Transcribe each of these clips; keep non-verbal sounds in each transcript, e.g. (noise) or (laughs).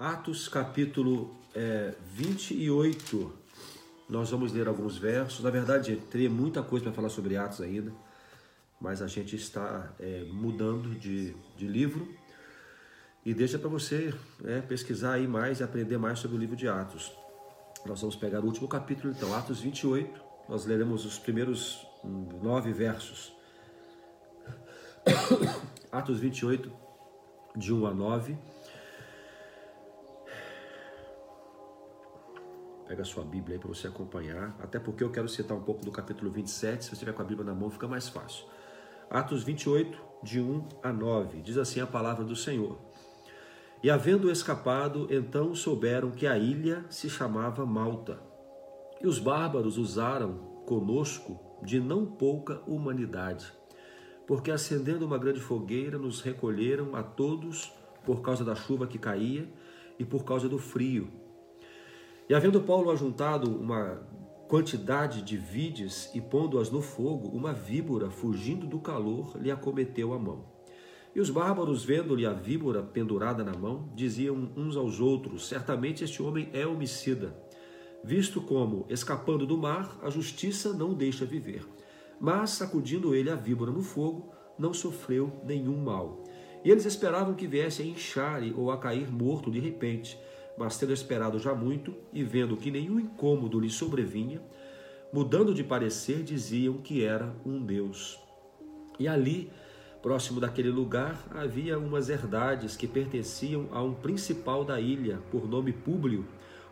Atos capítulo é, 28. Nós vamos ler alguns versos. Na verdade, teria muita coisa para falar sobre Atos ainda, mas a gente está é, mudando de, de livro e deixa para você é, pesquisar aí mais e aprender mais sobre o livro de Atos. Nós vamos pegar o último capítulo, então, Atos 28. Nós leremos os primeiros nove versos. (coughs) Atos 28, de 1 a 9. Pega a sua Bíblia aí para você acompanhar, até porque eu quero citar um pouco do capítulo 27, se você tiver com a Bíblia na mão fica mais fácil. Atos 28, de 1 a 9, diz assim a palavra do Senhor. E havendo escapado, então souberam que a ilha se chamava Malta. E os bárbaros usaram conosco de não pouca humanidade, porque acendendo uma grande fogueira, nos recolheram a todos por causa da chuva que caía e por causa do frio e havendo Paulo ajuntado uma quantidade de vides e pondo-as no fogo, uma víbora, fugindo do calor, lhe acometeu a mão. E os bárbaros, vendo-lhe a víbora pendurada na mão, diziam uns aos outros: Certamente este homem é homicida, visto como, escapando do mar, a justiça não deixa viver. Mas, sacudindo ele a víbora no fogo, não sofreu nenhum mal. E eles esperavam que viesse a inchar ou a cair morto de repente mas tendo esperado já muito e vendo que nenhum incômodo lhe sobrevinha, mudando de parecer, diziam que era um Deus. E ali, próximo daquele lugar, havia umas herdades que pertenciam a um principal da ilha, por nome Públio,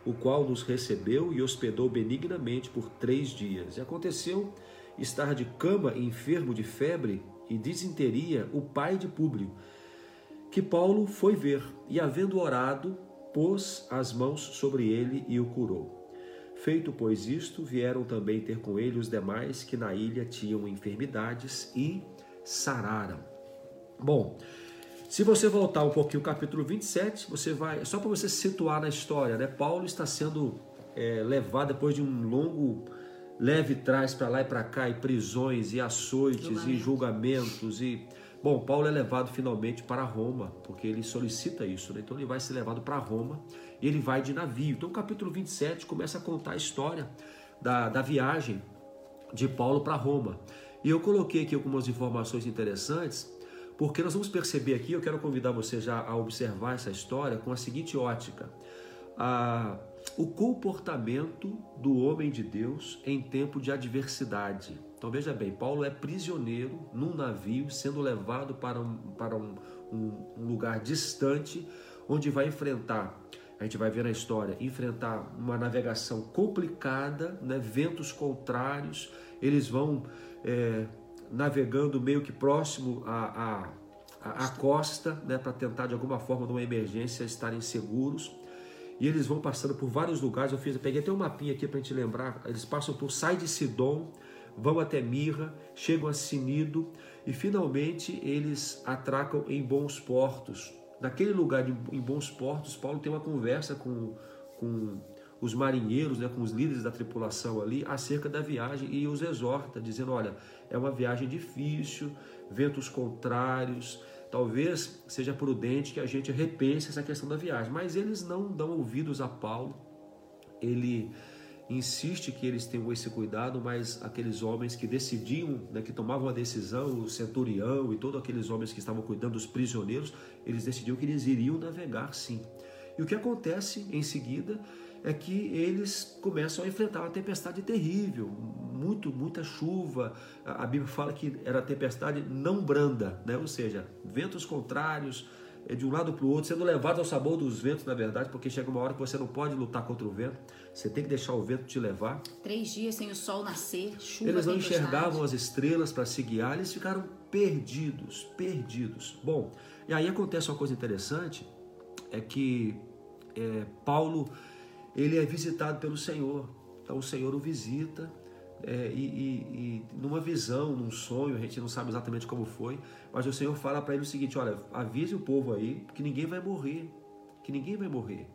o qual nos recebeu e hospedou benignamente por três dias. E aconteceu estar de cama enfermo de febre e disenteria o pai de Públio, que Paulo foi ver, e havendo orado, pôs as mãos sobre ele e o curou. Feito, pois, isto, vieram também ter com ele os demais que na ilha tinham enfermidades e sararam. Bom, se você voltar um pouquinho ao capítulo 27, você vai. Só para você se situar na história, né? Paulo está sendo é, levado depois de um longo leve trás para lá e para cá, e prisões, e açoites, Julgamento. e julgamentos, e Bom, Paulo é levado finalmente para Roma, porque ele solicita isso, né? Então ele vai ser levado para Roma e ele vai de navio. Então o capítulo 27 começa a contar a história da, da viagem de Paulo para Roma. E eu coloquei aqui algumas informações interessantes, porque nós vamos perceber aqui, eu quero convidar você já a observar essa história com a seguinte ótica. A, o comportamento do homem de Deus em tempo de adversidade. Então veja bem, Paulo é prisioneiro num navio, sendo levado para um, para um, um, lugar distante, onde vai enfrentar, a gente vai ver na história, enfrentar uma navegação complicada, né, ventos contrários, eles vão é, navegando meio que próximo à, à, à costa, né, para tentar de alguma forma, numa emergência, estarem seguros. E eles vão passando por vários lugares. Eu fiz, eu peguei até um mapinha aqui para a gente lembrar. Eles passam por Sai de Sidom, vão até Mirra, chegam a Sinido e finalmente eles atracam em Bons Portos. Naquele lugar em Bons Portos, Paulo tem uma conversa com, com os marinheiros, né, com os líderes da tripulação ali, acerca da viagem e os exorta, dizendo: olha, é uma viagem difícil, ventos contrários, talvez seja prudente que a gente repense essa questão da viagem. Mas eles não dão ouvidos a Paulo, ele insiste que eles tenham esse cuidado, mas aqueles homens que decidiam, né, que tomavam a decisão, o centurião e todos aqueles homens que estavam cuidando dos prisioneiros, eles decidiam que eles iriam navegar sim. E o que acontece em seguida é que eles começam a enfrentar uma tempestade terrível, muito, muita chuva. A Bíblia fala que era tempestade não branda, né? ou seja, ventos contrários, é de um lado para o outro, sendo levado ao sabor dos ventos, na verdade, porque chega uma hora que você não pode lutar contra o vento, você tem que deixar o vento te levar. Três dias sem o sol nascer, chuva. Eles não enxergavam as estrelas para se guiar, eles ficaram perdidos, perdidos. Bom, e aí acontece uma coisa interessante, é que é, Paulo ele é visitado pelo Senhor. Então o Senhor o visita é, e, e, e, numa visão, num sonho, a gente não sabe exatamente como foi, mas o Senhor fala para ele o seguinte: olha, avise o povo aí que ninguém vai morrer, que ninguém vai morrer,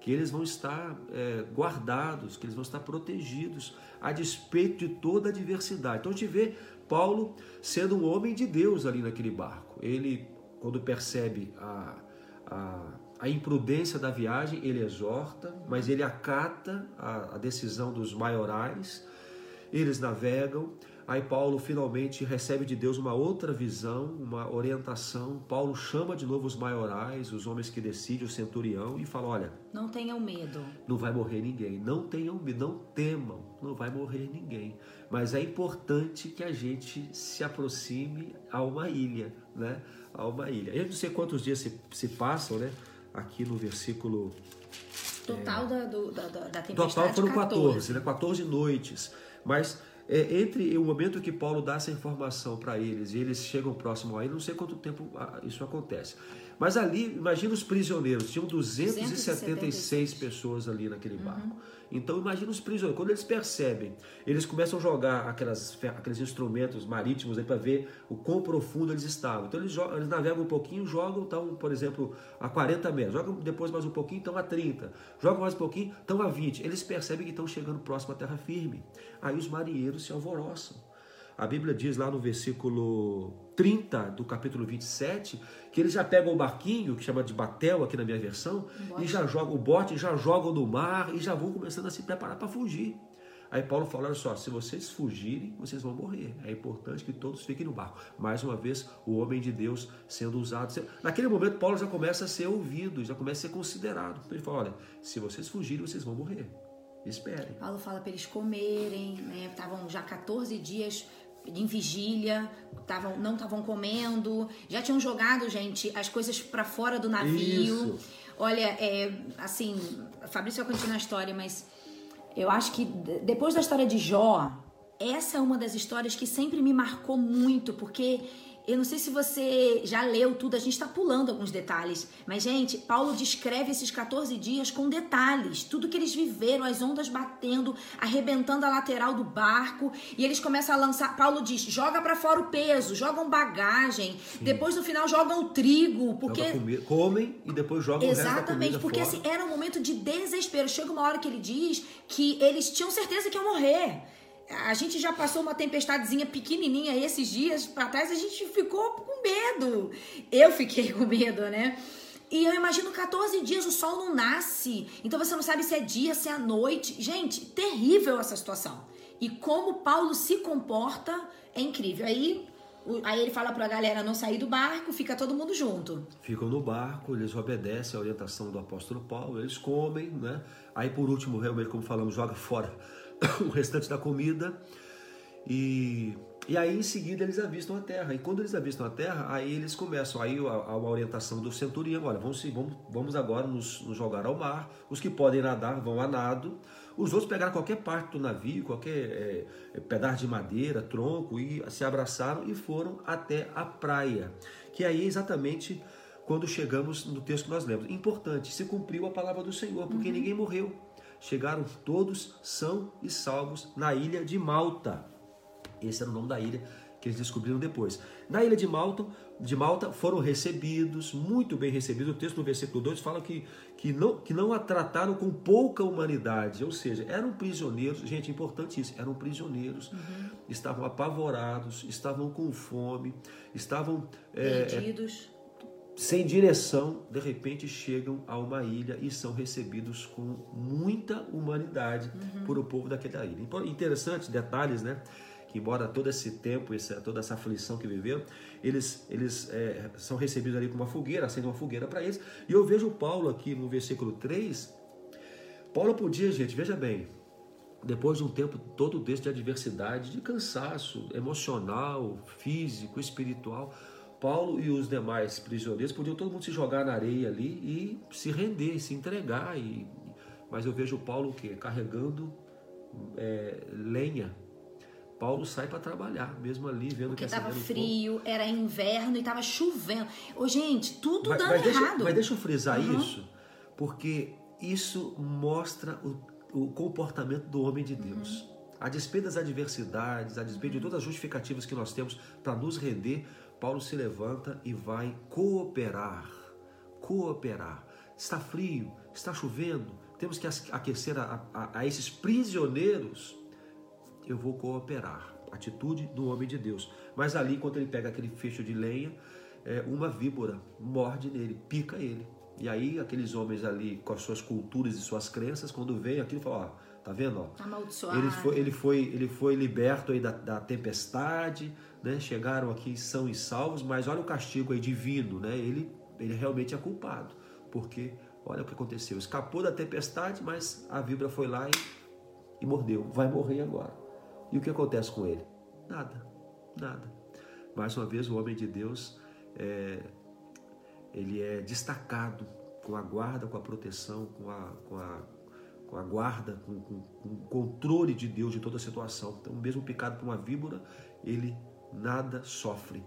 que eles vão estar é, guardados, que eles vão estar protegidos a despeito de toda a adversidade. Então a gente vê Paulo sendo um homem de Deus ali naquele barco. Ele, quando percebe a, a a imprudência da viagem, ele exorta, mas ele acata a, a decisão dos maiorais, eles navegam. Aí Paulo finalmente recebe de Deus uma outra visão, uma orientação. Paulo chama de novo os maiorais, os homens que decidem, o centurião, e fala: Olha, não tenham medo. Não vai morrer ninguém. Não tenham medo, não temam, não vai morrer ninguém. Mas é importante que a gente se aproxime a uma ilha, né? A uma ilha. Eu não sei quantos dias se, se passam, né? Aqui no versículo. Total é, da, do, da, da tempestade. Total foram 14, 14 né? 14 noites. Mas é, entre o momento que Paulo dá essa informação para eles e eles chegam próximo a ele, não sei quanto tempo ah, isso acontece. Mas ali, imagina os prisioneiros, tinham 276 pessoas ali naquele uhum. barco. Uhum. Então imagina os prisioneiros, quando eles percebem, eles começam a jogar aquelas, aqueles instrumentos marítimos para ver o quão profundo eles estavam. Então eles, jogam, eles navegam um pouquinho, jogam, estão, por exemplo, a 40 metros, jogam depois mais um pouquinho, estão a 30, jogam mais um pouquinho, estão a 20. Eles percebem que estão chegando próximo à terra firme. Aí os marinheiros se alvoroçam. A Bíblia diz lá no versículo 30 do capítulo 27 que eles já pegam o barquinho, que chama de batel aqui na minha versão, um e já jogam o bote, já jogam no mar e já vão começando a se preparar para fugir. Aí Paulo fala: olha só, se vocês fugirem, vocês vão morrer. É importante que todos fiquem no barco. Mais uma vez, o homem de Deus sendo usado. Naquele momento, Paulo já começa a ser ouvido, já começa a ser considerado. Então ele fala: olha, se vocês fugirem, vocês vão morrer. Esperem. Paulo fala para eles comerem, né? Estavam já 14 dias em vigília, tavam, não estavam comendo, já tinham jogado, gente, as coisas para fora do navio. Isso. Olha, é, assim, Fabrício vai continuar a história, mas eu acho que depois da história de Jó, essa é uma das histórias que sempre me marcou muito, porque eu não sei se você já leu tudo, a gente está pulando alguns detalhes. Mas, gente, Paulo descreve esses 14 dias com detalhes. Tudo que eles viveram, as ondas batendo, arrebentando a lateral do barco. E eles começam a lançar. Paulo diz: joga para fora o peso, jogam bagagem. Sim. Depois, no final, jogam o trigo. Porque. Comem e depois jogam Exatamente, o porque assim, era um momento de desespero. Chega uma hora que ele diz que eles tinham certeza que iam morrer a gente já passou uma tempestadezinha pequenininha esses dias para trás, a gente ficou com medo. Eu fiquei com medo, né? E eu imagino 14 dias o sol não nasce. Então você não sabe se é dia, se é noite. Gente, terrível essa situação. E como Paulo se comporta é incrível. Aí, aí ele fala para a galera não sair do barco, fica todo mundo junto. Ficam no barco, eles obedecem à orientação do apóstolo Paulo, eles comem, né? Aí por último, realmente, como falamos, joga fora (coughs) o restante da comida. E, e aí em seguida eles avistam a terra. E quando eles avistam a terra, aí eles começam aí a, a orientação do centurião. Olha, vamos, vamos, vamos agora nos, nos, jogar ao mar. Os que podem nadar vão a nado. Os outros pegaram qualquer parte do navio, qualquer é pedaço de madeira, tronco, e se abraçaram e foram até a praia. Que aí é exatamente quando chegamos no texto que nós lemos. Importante, se cumpriu a palavra do Senhor, porque uhum. ninguém morreu chegaram todos são e salvos na ilha de Malta. Esse era o nome da ilha que eles descobriram depois. Na ilha de Malta, de Malta foram recebidos, muito bem recebidos. O texto no versículo 2 fala que, que, não, que não a trataram com pouca humanidade, ou seja, eram prisioneiros, gente, importante isso, eram prisioneiros, uhum. estavam apavorados, estavam com fome, estavam é, perdidos. É, sem direção, de repente chegam a uma ilha e são recebidos com muita humanidade uhum. por o povo daquela ilha. Interessante, detalhes, né? Que embora todo esse tempo, essa, toda essa aflição que viveram, eles, eles é, são recebidos ali com uma fogueira, acendem uma fogueira para eles. E eu vejo Paulo aqui no versículo 3. Paulo podia, gente, veja bem, depois de um tempo todo desse de adversidade, de cansaço emocional, físico, espiritual, Paulo e os demais prisioneiros podiam todo mundo se jogar na areia ali e se render, se entregar. E, mas eu vejo Paulo o quê? Carregando é, lenha. Paulo sai para trabalhar, mesmo ali vendo Porque que estava frio, era inverno e estava chovendo. Ô, gente, tudo mas, dando mas deixa, errado. Mas deixa eu frisar uhum. isso, porque isso mostra o, o comportamento do homem de Deus. Uhum. A despeito das adversidades, a despeito de todas as justificativas que nós temos para nos render, Paulo se levanta e vai cooperar. Cooperar. Está frio, está chovendo, temos que aquecer a, a, a esses prisioneiros. Eu vou cooperar. Atitude do homem de Deus. Mas ali, quando ele pega aquele fecho de lenha, é, uma víbora morde nele, pica ele. E aí aqueles homens ali com as suas culturas e suas crenças, quando veem aquilo, falam, ó, tá vendo? Ó, Amaldiçoado. ele foi, ele foi, ele foi liberto aí da, da tempestade, né? Chegaram aqui são e salvos, mas olha o castigo aí divino, né? Ele, ele realmente é culpado, porque olha o que aconteceu, escapou da tempestade, mas a vibra foi lá e, e mordeu, vai morrer agora. E o que acontece com ele? Nada, nada. Mais uma vez o homem de Deus é, ele é destacado com a guarda, com a proteção, com a, com a, com a guarda, com, com, com, o controle de Deus de toda a situação. Então, mesmo picado por uma víbora, ele nada sofre.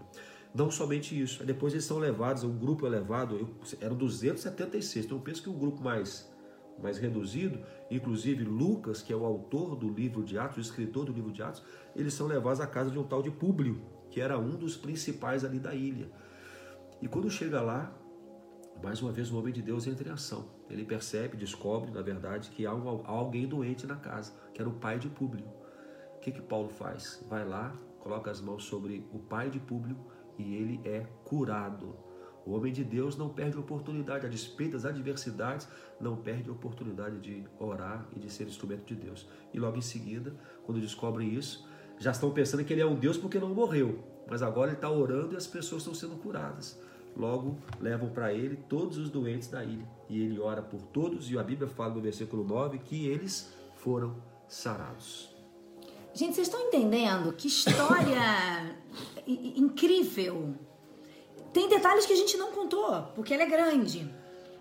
Não somente isso, depois eles são levados, um grupo é levado, eu, eram 276, então eu penso que um grupo mais, mais reduzido, inclusive Lucas, que é o autor do livro de Atos, o escritor do livro de Atos, eles são levados à casa de um tal de Públio, que era um dos principais ali da ilha. E quando chega lá, mais uma vez o homem de Deus entra em ação. Ele percebe, descobre, na verdade, que há, alguém doente na casa, que era o pai de Públio. O que, que Paulo faz? Vai lá, coloca as mãos sobre o pai de Públio e ele é curado. O homem de Deus não perde oportunidade, a despeito das adversidades, não perde oportunidade de orar e de ser instrumento de Deus. E logo em seguida, quando descobrem isso, já estão pensando que ele é um Deus porque não morreu, mas agora ele está orando e as pessoas estão sendo curadas. Logo, levam para ele todos os doentes da ilha. E ele ora por todos, e a Bíblia fala no versículo 9 que eles foram sarados. Gente, vocês estão entendendo que história (laughs) incrível. Tem detalhes que a gente não contou, porque ela é grande.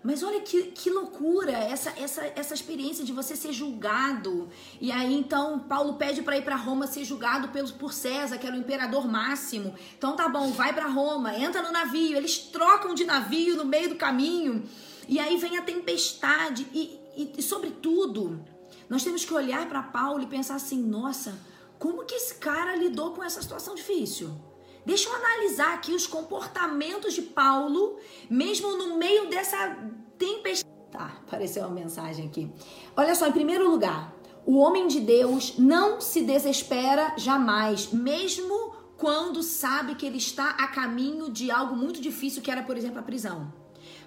Mas olha que, que loucura essa, essa, essa experiência de você ser julgado. E aí então Paulo pede para ir para Roma ser julgado pelo, por César, que era o imperador máximo. Então tá bom, vai para Roma, entra no navio. Eles trocam de navio no meio do caminho. E aí vem a tempestade. E, e, e sobretudo, nós temos que olhar para Paulo e pensar assim: nossa, como que esse cara lidou com essa situação difícil? Deixa eu analisar aqui os comportamentos de Paulo, mesmo no meio dessa tempestade. Tá, apareceu uma mensagem aqui. Olha só, em primeiro lugar, o homem de Deus não se desespera jamais, mesmo quando sabe que ele está a caminho de algo muito difícil, que era, por exemplo, a prisão.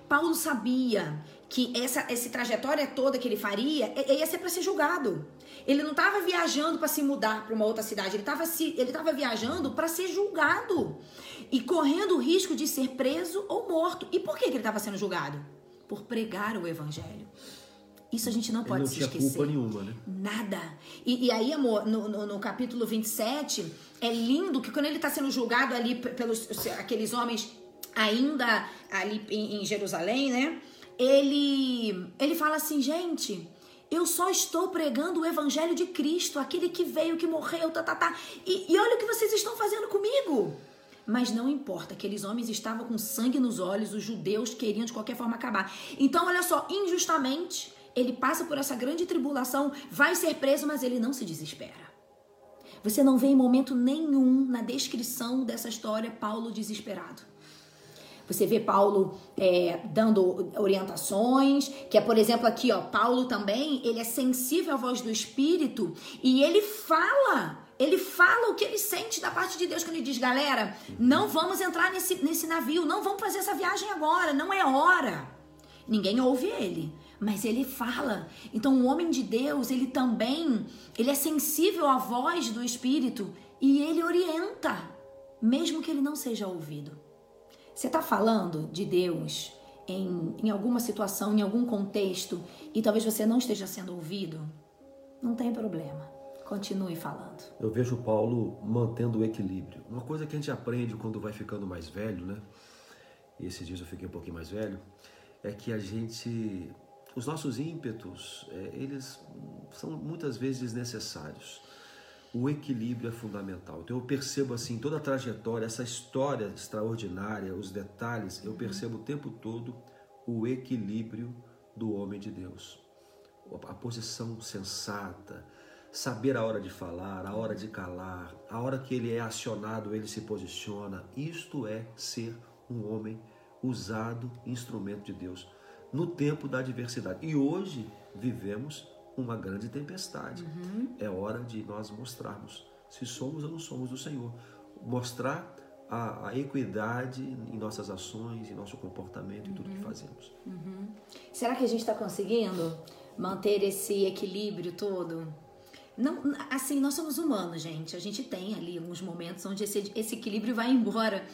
Paulo sabia que essa, essa trajetória toda que ele faria ia ser para ser julgado. Ele não estava viajando para se mudar para uma outra cidade, ele estava ele tava viajando para ser julgado e correndo o risco de ser preso ou morto. E por que, que ele estava sendo julgado? Por pregar o evangelho. Isso a gente não pode não se tinha esquecer. culpa nenhuma, né? Nada. E, e aí, amor, no, no, no, capítulo 27, é lindo que quando ele está sendo julgado ali pelos aqueles homens ainda ali em, em Jerusalém, né? Ele, ele fala assim, gente, eu só estou pregando o evangelho de Cristo, aquele que veio, que morreu, tá, tá, tá. E, e olha o que vocês estão fazendo comigo. Mas não importa, aqueles homens estavam com sangue nos olhos, os judeus queriam de qualquer forma acabar. Então, olha só, injustamente, ele passa por essa grande tribulação, vai ser preso, mas ele não se desespera. Você não vê em momento nenhum na descrição dessa história Paulo desesperado. Você vê Paulo é, dando orientações, que é, por exemplo, aqui, ó, Paulo também, ele é sensível à voz do Espírito e ele fala, ele fala o que ele sente da parte de Deus quando ele diz, galera, não vamos entrar nesse, nesse navio, não vamos fazer essa viagem agora, não é hora. Ninguém ouve ele, mas ele fala. Então, o homem de Deus, ele também, ele é sensível à voz do Espírito e ele orienta, mesmo que ele não seja ouvido. Você está falando de Deus em, em alguma situação, em algum contexto, e talvez você não esteja sendo ouvido? Não tem problema. Continue falando. Eu vejo Paulo mantendo o equilíbrio. Uma coisa que a gente aprende quando vai ficando mais velho, né? E esses dias eu fiquei um pouquinho mais velho, é que a gente, os nossos ímpetos, é, eles são muitas vezes desnecessários o equilíbrio é fundamental. Então eu percebo assim toda a trajetória, essa história extraordinária, os detalhes, eu percebo o tempo todo o equilíbrio do homem de Deus. A posição sensata, saber a hora de falar, a hora de calar, a hora que ele é acionado, ele se posiciona. Isto é ser um homem usado, instrumento de Deus, no tempo da adversidade. E hoje vivemos uma grande tempestade. Uhum. É hora de nós mostrarmos se somos ou não somos do Senhor. Mostrar a, a, equidade em nossas ações, em nosso comportamento, em tudo que fazemos. Uhum. Será que a gente está conseguindo manter esse equilíbrio todo? Não, assim, nós somos humanos, gente. A gente tem ali alguns momentos onde esse, esse equilíbrio vai embora.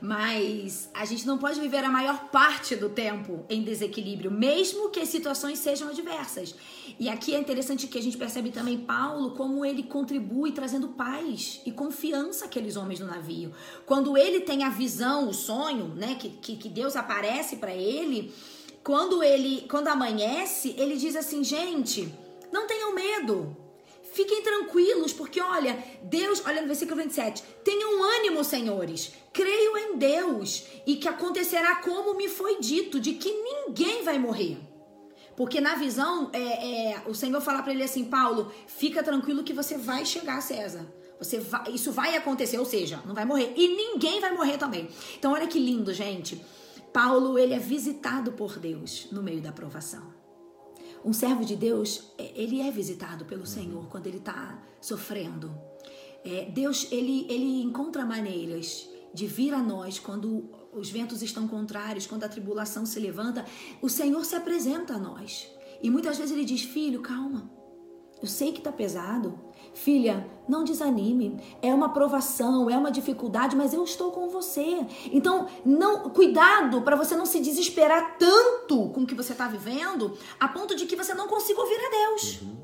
Mas a gente não pode viver a maior parte do tempo em desequilíbrio, mesmo que as situações sejam adversas. E aqui é interessante que a gente percebe também Paulo como ele contribui trazendo paz e confiança àqueles homens do navio. Quando ele tem a visão, o sonho, né, que, que, que Deus aparece para ele, quando ele, quando amanhece, ele diz assim, gente, não tenham medo. Fiquem tranquilos, porque olha, Deus, olha no versículo 27, tenham ânimo, senhores, creio em Deus e que acontecerá como me foi dito, de que ninguém vai morrer. Porque na visão, é, é o Senhor fala para ele assim, Paulo, fica tranquilo que você vai chegar a César. Você vai, isso vai acontecer, ou seja, não vai morrer. E ninguém vai morrer também. Então olha que lindo, gente. Paulo, ele é visitado por Deus no meio da provação. Um servo de Deus, é, ele é visitado pelo Senhor quando ele está sofrendo. É, Deus, ele, ele encontra maneiras de vir a nós quando os ventos estão contrários, quando a tribulação se levanta. O Senhor se apresenta a nós. E muitas vezes ele diz: Filho, calma. Eu sei que está pesado. Filha, não desanime. É uma provação, é uma dificuldade, mas eu estou com você. Então, não, cuidado para você não se desesperar tanto com o que você está vivendo, a ponto de que você não consiga ouvir a Deus. Uhum.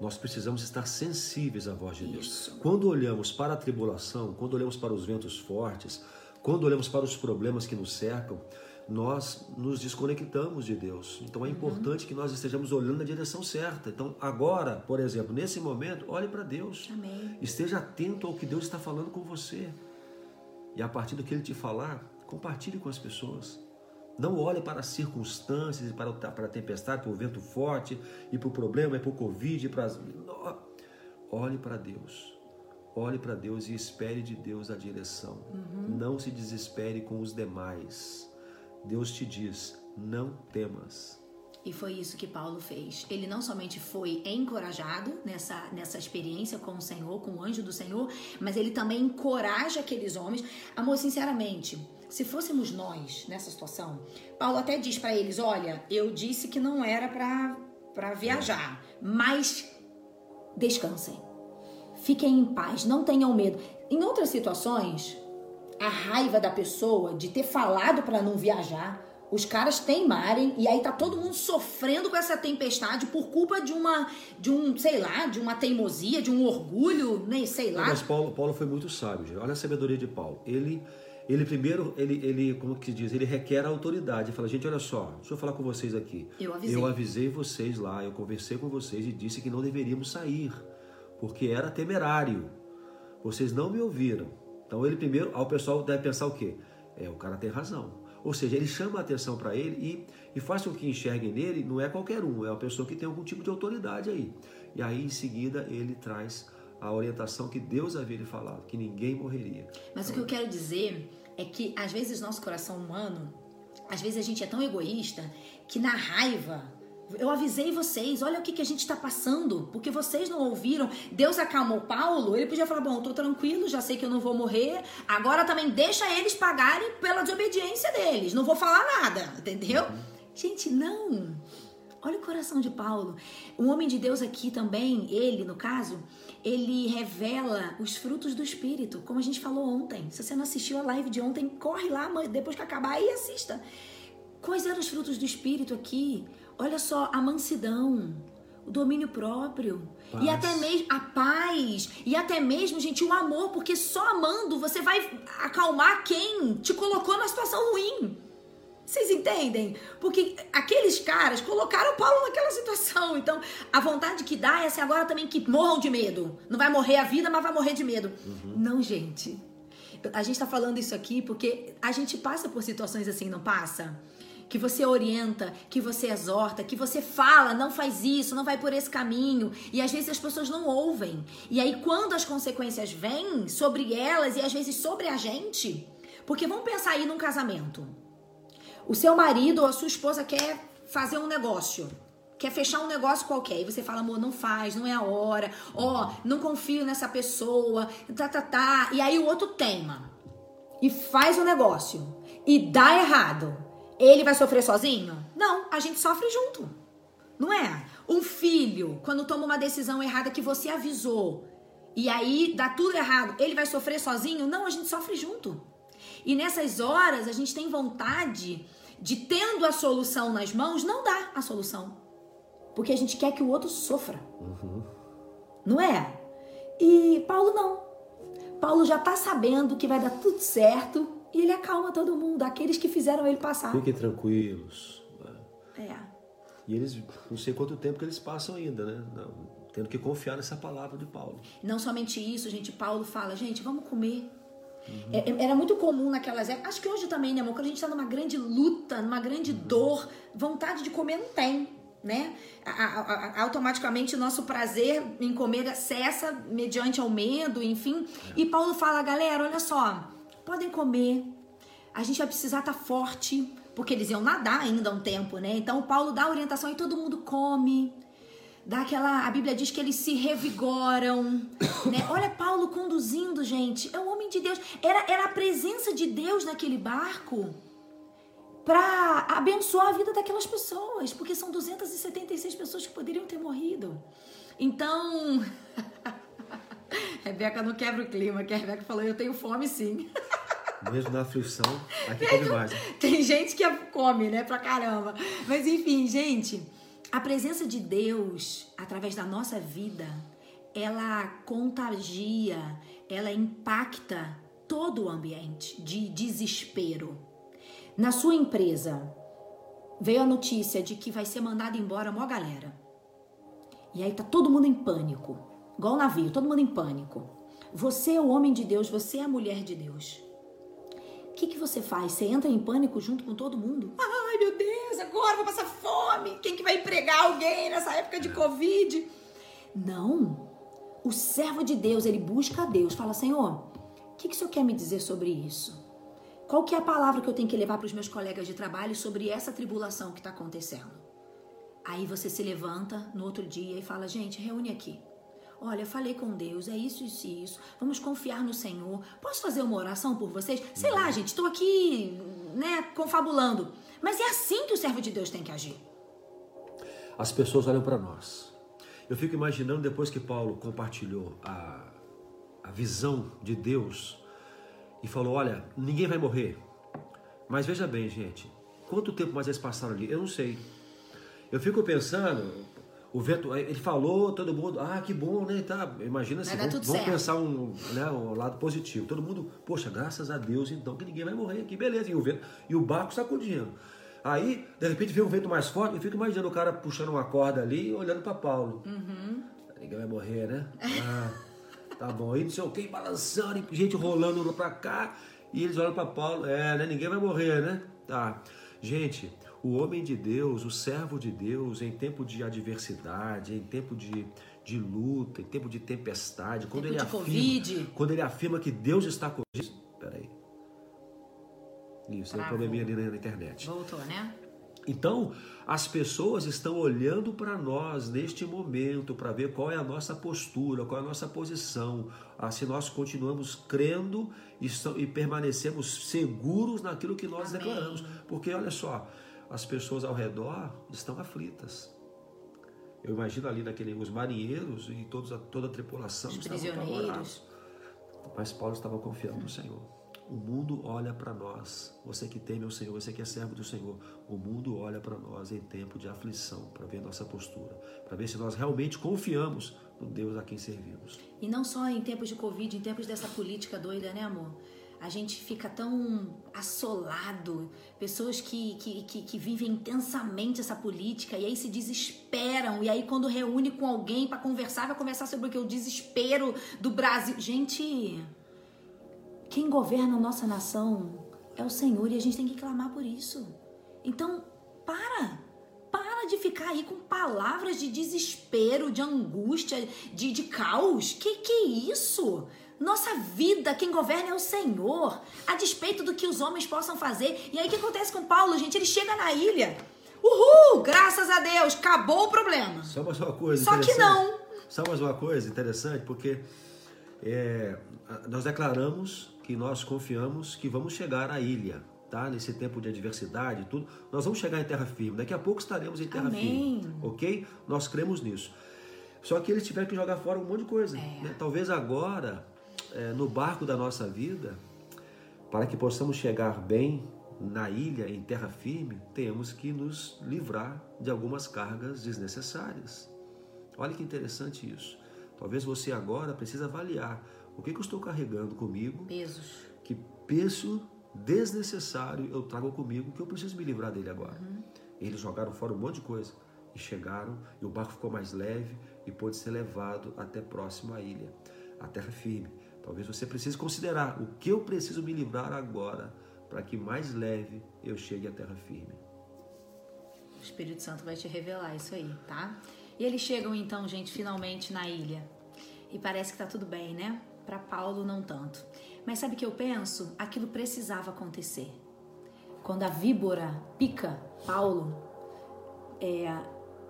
Nós precisamos estar sensíveis à voz de Isso. Deus. Quando olhamos para a tribulação, quando olhamos para os ventos fortes, quando olhamos para os problemas que nos cercam, nós nos desconectamos de Deus. Então é uhum. importante uhum. que nós estejamos olhando na direção certa. Então, agora, por exemplo, nesse momento, olhe para Deus. Amém. Esteja atento ao que Deus está falando com você. E a partir do que Ele te falar, compartilhe com as pessoas. Não olhe para as circunstâncias, para, para a tempestade, para o vento forte, e para o problema, e para o Covid, para as... Olhe para Deus. Olhe para Deus e espere de Deus a direção. Uhum. Não se desespere com os demais. Deus te diz: não temas. E foi isso que Paulo fez. Ele não somente foi encorajado nessa, nessa experiência com o Senhor, com o anjo do Senhor, mas ele também encoraja aqueles homens. Amor, sinceramente, se fôssemos nós nessa situação, Paulo até diz para eles: Olha, eu disse que não era para viajar, mas descansem, fiquem em paz, não tenham medo. Em outras situações, a raiva da pessoa de ter falado para não viajar, os caras teimarem e aí tá todo mundo sofrendo com essa tempestade por culpa de uma de um, sei lá, de uma teimosia, de um orgulho, nem sei lá. Mas Paulo, Paulo foi muito sábio. Olha a sabedoria de Paulo. Ele ele primeiro, ele, ele, como que diz, ele requer a autoridade. Ele fala, gente, olha só, deixa eu falar com vocês aqui. Eu avisei. Eu avisei vocês lá, eu conversei com vocês e disse que não deveríamos sair, porque era temerário. Vocês não me ouviram. Então ele primeiro, ao pessoal deve pensar o quê? É, o cara tem razão. Ou seja, ele chama a atenção para ele e, e faz com que enxerguem nele, não é qualquer um, é uma pessoa que tem algum tipo de autoridade aí. E aí em seguida ele traz a orientação que Deus havia lhe falado, que ninguém morreria. Mas então, o que eu quero dizer é que às vezes nosso coração humano, às vezes a gente é tão egoísta que na raiva eu avisei vocês, olha o que, que a gente está passando, porque vocês não ouviram. Deus acalmou Paulo, ele podia falar: bom, tô tranquilo, já sei que eu não vou morrer, agora também deixa eles pagarem pela desobediência deles, não vou falar nada, entendeu? Uhum. Gente, não. Olha o coração de Paulo. O homem de Deus aqui também, ele, no caso, ele revela os frutos do Espírito, como a gente falou ontem. Se você não assistiu a live de ontem, corre lá depois que acabar e assista. Quais eram os frutos do Espírito aqui? Olha só, a mansidão, o domínio próprio. Paz. E até mesmo a paz. E até mesmo, gente, o amor, porque só amando você vai acalmar quem te colocou na situação ruim. Vocês entendem? Porque aqueles caras colocaram Paulo naquela situação. Então, a vontade que dá é assim agora também que morram de medo. Não vai morrer a vida, mas vai morrer de medo. Uhum. Não, gente. A gente tá falando isso aqui porque a gente passa por situações assim, não passa? Que você orienta, que você exorta, que você fala, não faz isso, não vai por esse caminho. E às vezes as pessoas não ouvem. E aí, quando as consequências vêm sobre elas e às vezes sobre a gente, porque vamos pensar aí num casamento. O seu marido ou a sua esposa quer fazer um negócio. Quer fechar um negócio qualquer. E você fala, amor, não faz, não é a hora. Ó, oh, não confio nessa pessoa. Tá, tá, tá. E aí o outro teima. e faz o negócio e dá errado, ele vai sofrer sozinho? Não, a gente sofre junto. Não é? Um filho, quando toma uma decisão errada que você avisou, e aí dá tudo errado, ele vai sofrer sozinho? Não, a gente sofre junto. E nessas horas a gente tem vontade de, tendo a solução nas mãos, não dar a solução. Porque a gente quer que o outro sofra. Uhum. Não é? E Paulo não. Paulo já tá sabendo que vai dar tudo certo e ele acalma todo mundo, aqueles que fizeram ele passar. Fiquem tranquilos. Né? É. E eles, não sei quanto tempo que eles passam ainda, né? Não, tendo que confiar nessa palavra de Paulo. Não somente isso, gente. Paulo fala, gente, vamos comer. Uhum. É, era muito comum naquelas épocas. Acho que hoje também, né, amor? Quando a gente está numa grande luta, numa grande uhum. dor, vontade de comer não tem né? A, a, a, automaticamente o nosso prazer em comer cessa mediante ao medo, enfim. É. E Paulo fala, galera, olha só, podem comer. A gente vai precisar estar tá forte, porque eles iam nadar ainda um tempo, né? Então Paulo dá a orientação e todo mundo come. Dá aquela, a Bíblia diz que eles se revigoram, (coughs) né? Olha Paulo conduzindo, gente. É o homem de Deus. Era, era a presença de Deus naquele barco para abençoar a vida daquelas pessoas, porque são 276 pessoas que poderiam ter morrido. Então, (laughs) Rebeca não quebra o clima, que a Rebeca falou, eu tenho fome sim. (laughs) Mesmo na aflição, aqui come mais. (laughs) Tem gente que come, né, pra caramba. Mas enfim, gente, a presença de Deus através da nossa vida, ela contagia, ela impacta todo o ambiente de desespero. Na sua empresa, veio a notícia de que vai ser mandado embora uma galera. E aí tá todo mundo em pânico. Igual o navio, todo mundo em pânico. Você é o homem de Deus, você é a mulher de Deus. O que, que você faz? Você entra em pânico junto com todo mundo? Ai, meu Deus, agora vou passar fome. Quem que vai empregar alguém nessa época de Covid? Não. O servo de Deus, ele busca a Deus. Fala, Senhor, o que, que o Senhor quer me dizer sobre isso? Qual que é a palavra que eu tenho que levar para os meus colegas de trabalho sobre essa tribulação que está acontecendo? Aí você se levanta no outro dia e fala, gente, reúne aqui. Olha, falei com Deus, é isso, isso e isso. Vamos confiar no Senhor. Posso fazer uma oração por vocês? Sei lá, gente, estou aqui, né, confabulando. Mas é assim que o servo de Deus tem que agir. As pessoas olham para nós. Eu fico imaginando depois que Paulo compartilhou a, a visão de Deus e falou: Olha, ninguém vai morrer. Mas veja bem, gente, quanto tempo mais eles passaram ali? Eu não sei. Eu fico pensando, o vento, ele falou, todo mundo, ah, que bom, né? Tá, imagina se vamos, vamos pensar um, né, um lado positivo. Todo mundo, poxa, graças a Deus, então que ninguém vai morrer aqui, beleza. E o vento, e o barco sacudindo. Aí, de repente, vem um vento mais forte, eu fico imaginando o cara puxando uma corda ali e olhando para Paulo. Uhum. Ninguém vai morrer, né? Ah. Tá bom, aí não sei o que, balançando, gente rolando pra cá, e eles olham para Paulo, é, né? Ninguém vai morrer, né? Tá. Gente, o homem de Deus, o servo de Deus, em tempo de adversidade, em tempo de, de luta, em tempo de tempestade, quando, ele, afirma, COVID. quando ele afirma que Deus está com. Peraí. Isso, tem um probleminha ali na internet. Voltou, né? Então, as pessoas estão olhando para nós neste momento para ver qual é a nossa postura, qual é a nossa posição, ah, se nós continuamos crendo e, e permanecemos seguros naquilo que nós Amém. declaramos. Porque olha só, as pessoas ao redor estão aflitas. Eu imagino ali naquele, os marinheiros e todos, toda a tripulação os estavam Mas Paulo estava confiando no Senhor. O mundo olha para nós. Você que teme o Senhor, você que é servo do Senhor, o mundo olha para nós em tempo de aflição, para ver nossa postura, para ver se nós realmente confiamos no Deus a quem servimos. E não só em tempos de Covid, em tempos dessa política doida, né, amor? A gente fica tão assolado, pessoas que, que, que, que vivem intensamente essa política e aí se desesperam. E aí, quando reúne com alguém para conversar, vai conversar sobre o que? O desespero do Brasil. Gente, quem governa a nossa nação é o Senhor e a gente tem que clamar por isso. Então, para. Para de ficar aí com palavras de desespero, de angústia, de, de caos. Que que é isso? Nossa vida, quem governa é o Senhor, a despeito do que os homens possam fazer. E aí o que acontece com Paulo, gente? Ele chega na ilha. Uhul! Graças a Deus, acabou o problema. Só mais uma coisa. Só que não. Só mais uma coisa interessante, porque É, nós declaramos que nós confiamos que vamos chegar à ilha, tá? Nesse tempo de adversidade e tudo, nós vamos chegar em terra firme. Daqui a pouco estaremos em terra Amém. firme, ok? Nós cremos nisso. Só que eles tiveram que jogar fora um monte de coisa. É. né? Talvez agora, é, no barco da nossa vida, para que possamos chegar bem na ilha, em terra firme, temos que nos livrar de algumas cargas desnecessárias. Olha que interessante isso. Talvez você agora precise avaliar o que, que eu estou carregando comigo, Pesos. que peso desnecessário eu trago comigo, que eu preciso me livrar dele agora. Eles jogaram fora um monte de coisa e chegaram e o barco ficou mais leve e pôde ser levado até próximo à ilha, à terra firme. Talvez você precise considerar o que eu preciso me livrar agora para que mais leve eu chegue à terra firme. O Espírito Santo vai te revelar isso aí, tá? E eles chegam então, gente, finalmente na ilha. E parece que tá tudo bem, né? Para Paulo não tanto. Mas sabe o que eu penso? Aquilo precisava acontecer. Quando a víbora pica Paulo, é,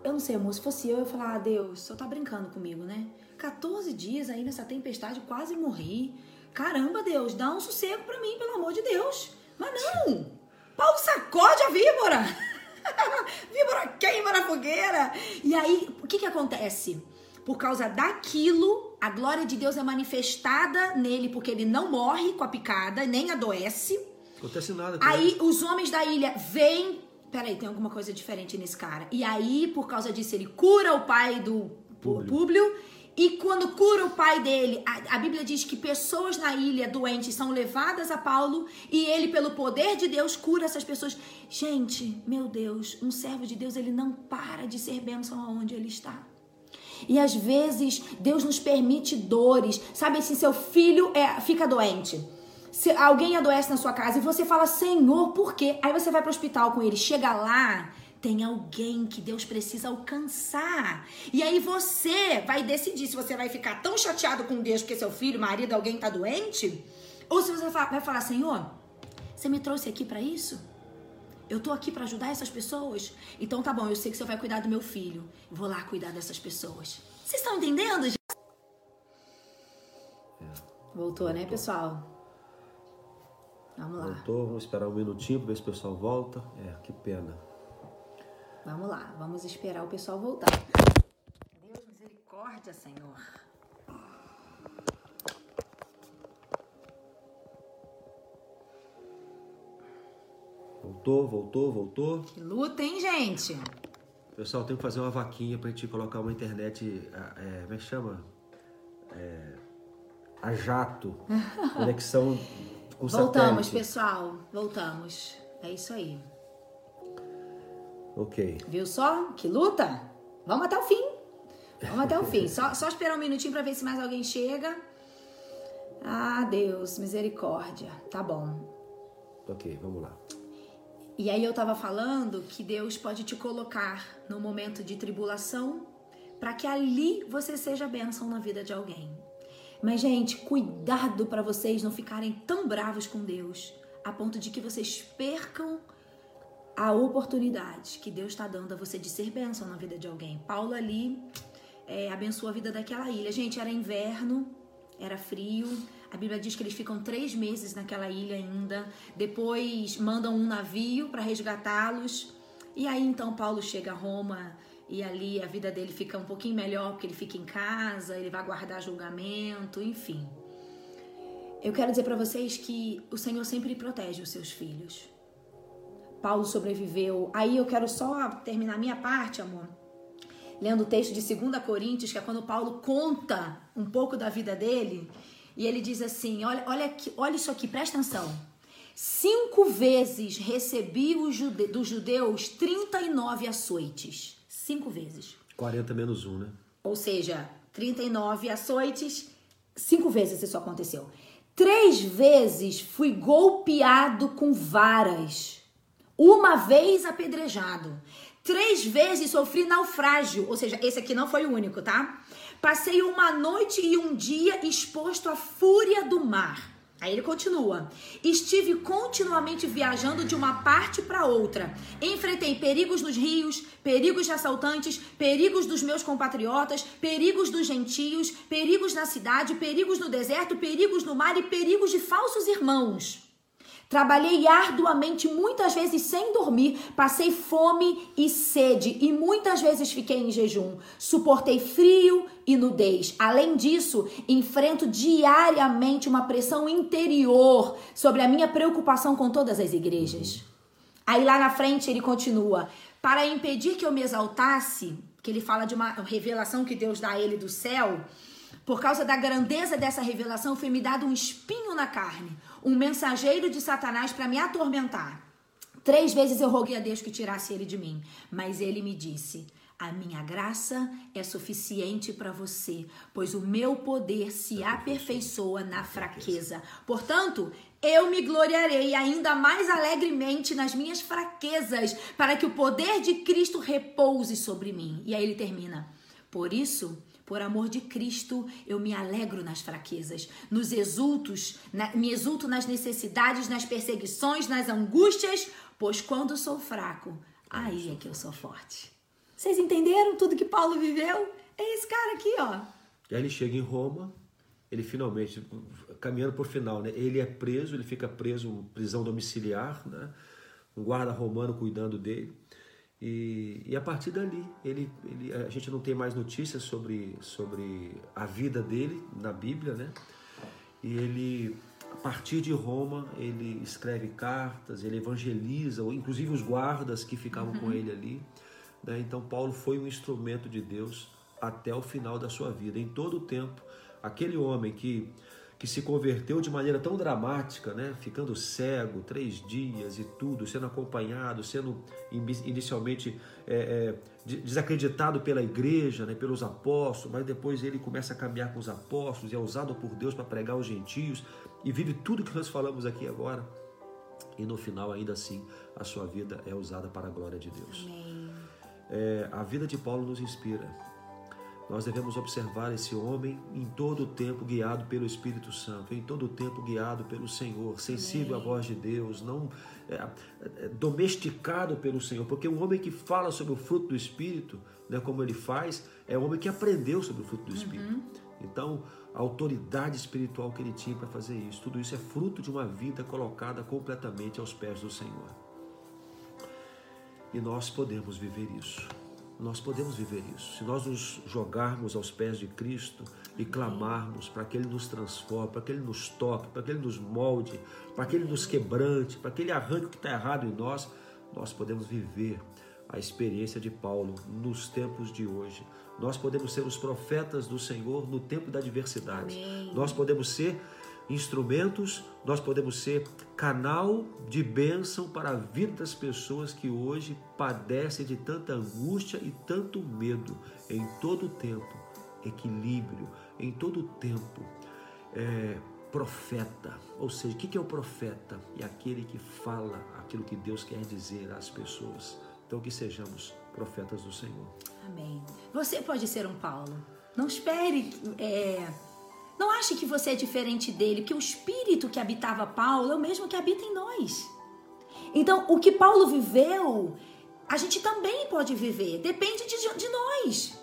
eu não sei, amor, se fosse eu, eu ia falar, ah, Deus, só tá brincando comigo, né? 14 dias aí nessa tempestade, quase morri. Caramba, Deus, dá um sossego pra mim, pelo amor de Deus. Mas não! Paulo sacode a víbora! (laughs) víbora queima na fogueira! E aí, o que que acontece? Por causa daquilo, a glória de Deus é manifestada nele, porque ele não morre com a picada, nem adoece. Acontece nada. Aí ele. os homens da ilha veem. Peraí, tem alguma coisa diferente nesse cara. E aí, por causa disso, ele cura o pai do Públio. Públio. E quando cura o pai dele, a, a Bíblia diz que pessoas na ilha doentes são levadas a Paulo e ele, pelo poder de Deus, cura essas pessoas. Gente, meu Deus, um servo de Deus, ele não para de ser bênção aonde ele está. E às vezes Deus nos permite dores. Sabe assim, seu filho é, fica doente. Se alguém adoece na sua casa e você fala, Senhor, por quê? Aí você vai para o hospital com ele. Chega lá, tem alguém que Deus precisa alcançar. E aí você vai decidir se você vai ficar tão chateado com Deus porque seu filho, marido, alguém tá doente, ou se você vai falar, Senhor, você me trouxe aqui para isso? Eu tô aqui para ajudar essas pessoas? Então tá bom, eu sei que você vai cuidar do meu filho. Vou lá cuidar dessas pessoas. Vocês estão entendendo? gente? Voltou, né, pessoal? Vamos lá. Voltou, vamos esperar um minutinho para ver se o pessoal volta. É, que pena. Vamos lá, vamos esperar o pessoal voltar. Deus, misericórdia, Senhor. Voltou, voltou, voltou. Que luta, hein, gente? Pessoal, tem que fazer uma vaquinha pra gente colocar uma internet. É, como é que chama? É, a jato. (laughs) Conexão com Voltamos, satélite. pessoal. Voltamos. É isso aí. Ok. Viu só? Que luta? Vamos até o fim. Vamos até o fim. (laughs) Só, só esperar um minutinho pra ver se mais alguém chega. Ah, Deus, misericórdia. Tá bom. Ok, vamos lá. E aí eu tava falando que Deus pode te colocar no momento de tribulação para que ali você seja bênção na vida de alguém. Mas gente, cuidado para vocês não ficarem tão bravos com Deus a ponto de que vocês percam a oportunidade que Deus está dando a você de ser bênção na vida de alguém. Paulo ali é, abençoou a vida daquela ilha. Gente, era inverno, era frio. A Bíblia diz que eles ficam três meses naquela ilha ainda. Depois mandam um navio para resgatá-los. E aí então Paulo chega a Roma e ali a vida dele fica um pouquinho melhor porque ele fica em casa, ele vai guardar julgamento, enfim. Eu quero dizer para vocês que o Senhor sempre protege os seus filhos. Paulo sobreviveu. Aí eu quero só terminar minha parte, amor lendo o texto de 2 Coríntios, que é quando Paulo conta um pouco da vida dele, e ele diz assim: olha, olha, aqui, olha isso aqui, presta atenção. Cinco vezes recebi os jude- dos judeus 39 açoites. Cinco vezes. 40 menos 1, né? Ou seja, 39 açoites, cinco vezes isso aconteceu. Três vezes fui golpeado com varas. Uma vez apedrejado. Três vezes sofri naufrágio. Ou seja, esse aqui não foi o único, tá? Passei uma noite e um dia exposto à fúria do mar. Aí ele continua: Estive continuamente viajando de uma parte para outra. Enfrentei perigos nos rios, perigos de assaltantes, perigos dos meus compatriotas, perigos dos gentios, perigos na cidade, perigos no deserto, perigos no mar e perigos de falsos irmãos. Trabalhei arduamente, muitas vezes sem dormir, passei fome e sede e muitas vezes fiquei em jejum. Suportei frio e nudez. Além disso, enfrento diariamente uma pressão interior sobre a minha preocupação com todas as igrejas. Aí lá na frente ele continua: para impedir que eu me exaltasse, que ele fala de uma revelação que Deus dá a ele do céu. Por causa da grandeza dessa revelação, foi me dado um espinho na carne, um mensageiro de Satanás para me atormentar. Três vezes eu roguei a Deus que tirasse ele de mim, mas ele me disse: A minha graça é suficiente para você, pois o meu poder se aperfeiçoa na fraqueza. Portanto, eu me gloriarei ainda mais alegremente nas minhas fraquezas, para que o poder de Cristo repouse sobre mim. E aí ele termina: Por isso, por amor de Cristo, eu me alegro nas fraquezas, nos exultos, na, me exulto nas necessidades, nas perseguições, nas angústias, pois quando sou fraco, aí é que eu sou forte. Vocês entenderam tudo que Paulo viveu? É esse cara aqui, ó. E aí ele chega em Roma, ele finalmente, caminhando por final, né? Ele é preso, ele fica preso, prisão domiciliar, né? Um guarda romano cuidando dele. E, e, a partir dali, ele, ele, a gente não tem mais notícias sobre, sobre a vida dele na Bíblia, né? E ele, a partir de Roma, ele escreve cartas, ele evangeliza, inclusive os guardas que ficavam uhum. com ele ali. Né? Então, Paulo foi um instrumento de Deus até o final da sua vida. Em todo o tempo, aquele homem que que se converteu de maneira tão dramática, né? ficando cego três dias e tudo, sendo acompanhado, sendo inicialmente é, é, desacreditado pela igreja, né? pelos apóstolos, mas depois ele começa a caminhar com os apóstolos e é usado por Deus para pregar os gentios e vive tudo que nós falamos aqui agora. E no final, ainda assim, a sua vida é usada para a glória de Deus. É, a vida de Paulo nos inspira. Nós devemos observar esse homem em todo o tempo guiado pelo Espírito Santo, em todo o tempo guiado pelo Senhor, sensível à voz de Deus, não é, é, domesticado pelo Senhor, porque um homem que fala sobre o fruto do Espírito, né, como ele faz, é um homem que aprendeu sobre o fruto do Espírito. Uhum. Então, a autoridade espiritual que ele tinha para fazer isso, tudo isso é fruto de uma vida colocada completamente aos pés do Senhor. E nós podemos viver isso. Nós podemos viver isso. Se nós nos jogarmos aos pés de Cristo e clamarmos para que Ele nos transforme, para que Ele nos toque, para que Ele nos molde, para que Ele nos quebrante, para que Ele arranque o que está errado em nós, nós podemos viver a experiência de Paulo nos tempos de hoje. Nós podemos ser os profetas do Senhor no tempo da adversidade. Amém. Nós podemos ser instrumentos, nós podemos ser canal de bênção para a vida das pessoas que hoje padecem de tanta angústia e tanto medo. Em todo o tempo, equilíbrio, em todo o tempo, é, profeta. Ou seja, o que é o profeta? É aquele que fala aquilo que Deus quer dizer às pessoas. Então, que sejamos profetas do Senhor. Amém. Você pode ser um Paulo. Não espere. É não ache que você é diferente dele, que o espírito que habitava Paulo é o mesmo que habita em nós. Então, o que Paulo viveu, a gente também pode viver, depende de, de nós.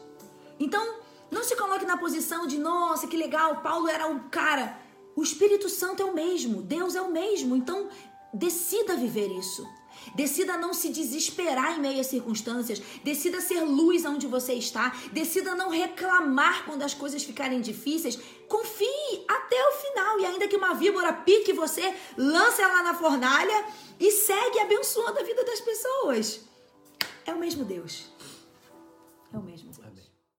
Então, não se coloque na posição de, nossa, que legal, Paulo era o cara. O Espírito Santo é o mesmo, Deus é o mesmo. Então, decida viver isso. Decida não se desesperar em meio às circunstâncias. Decida ser luz onde você está. Decida não reclamar quando as coisas ficarem difíceis. Confie até o final. E ainda que uma víbora pique você, lance ela na fornalha e segue abençoando a vida das pessoas. É o mesmo Deus. É o mesmo.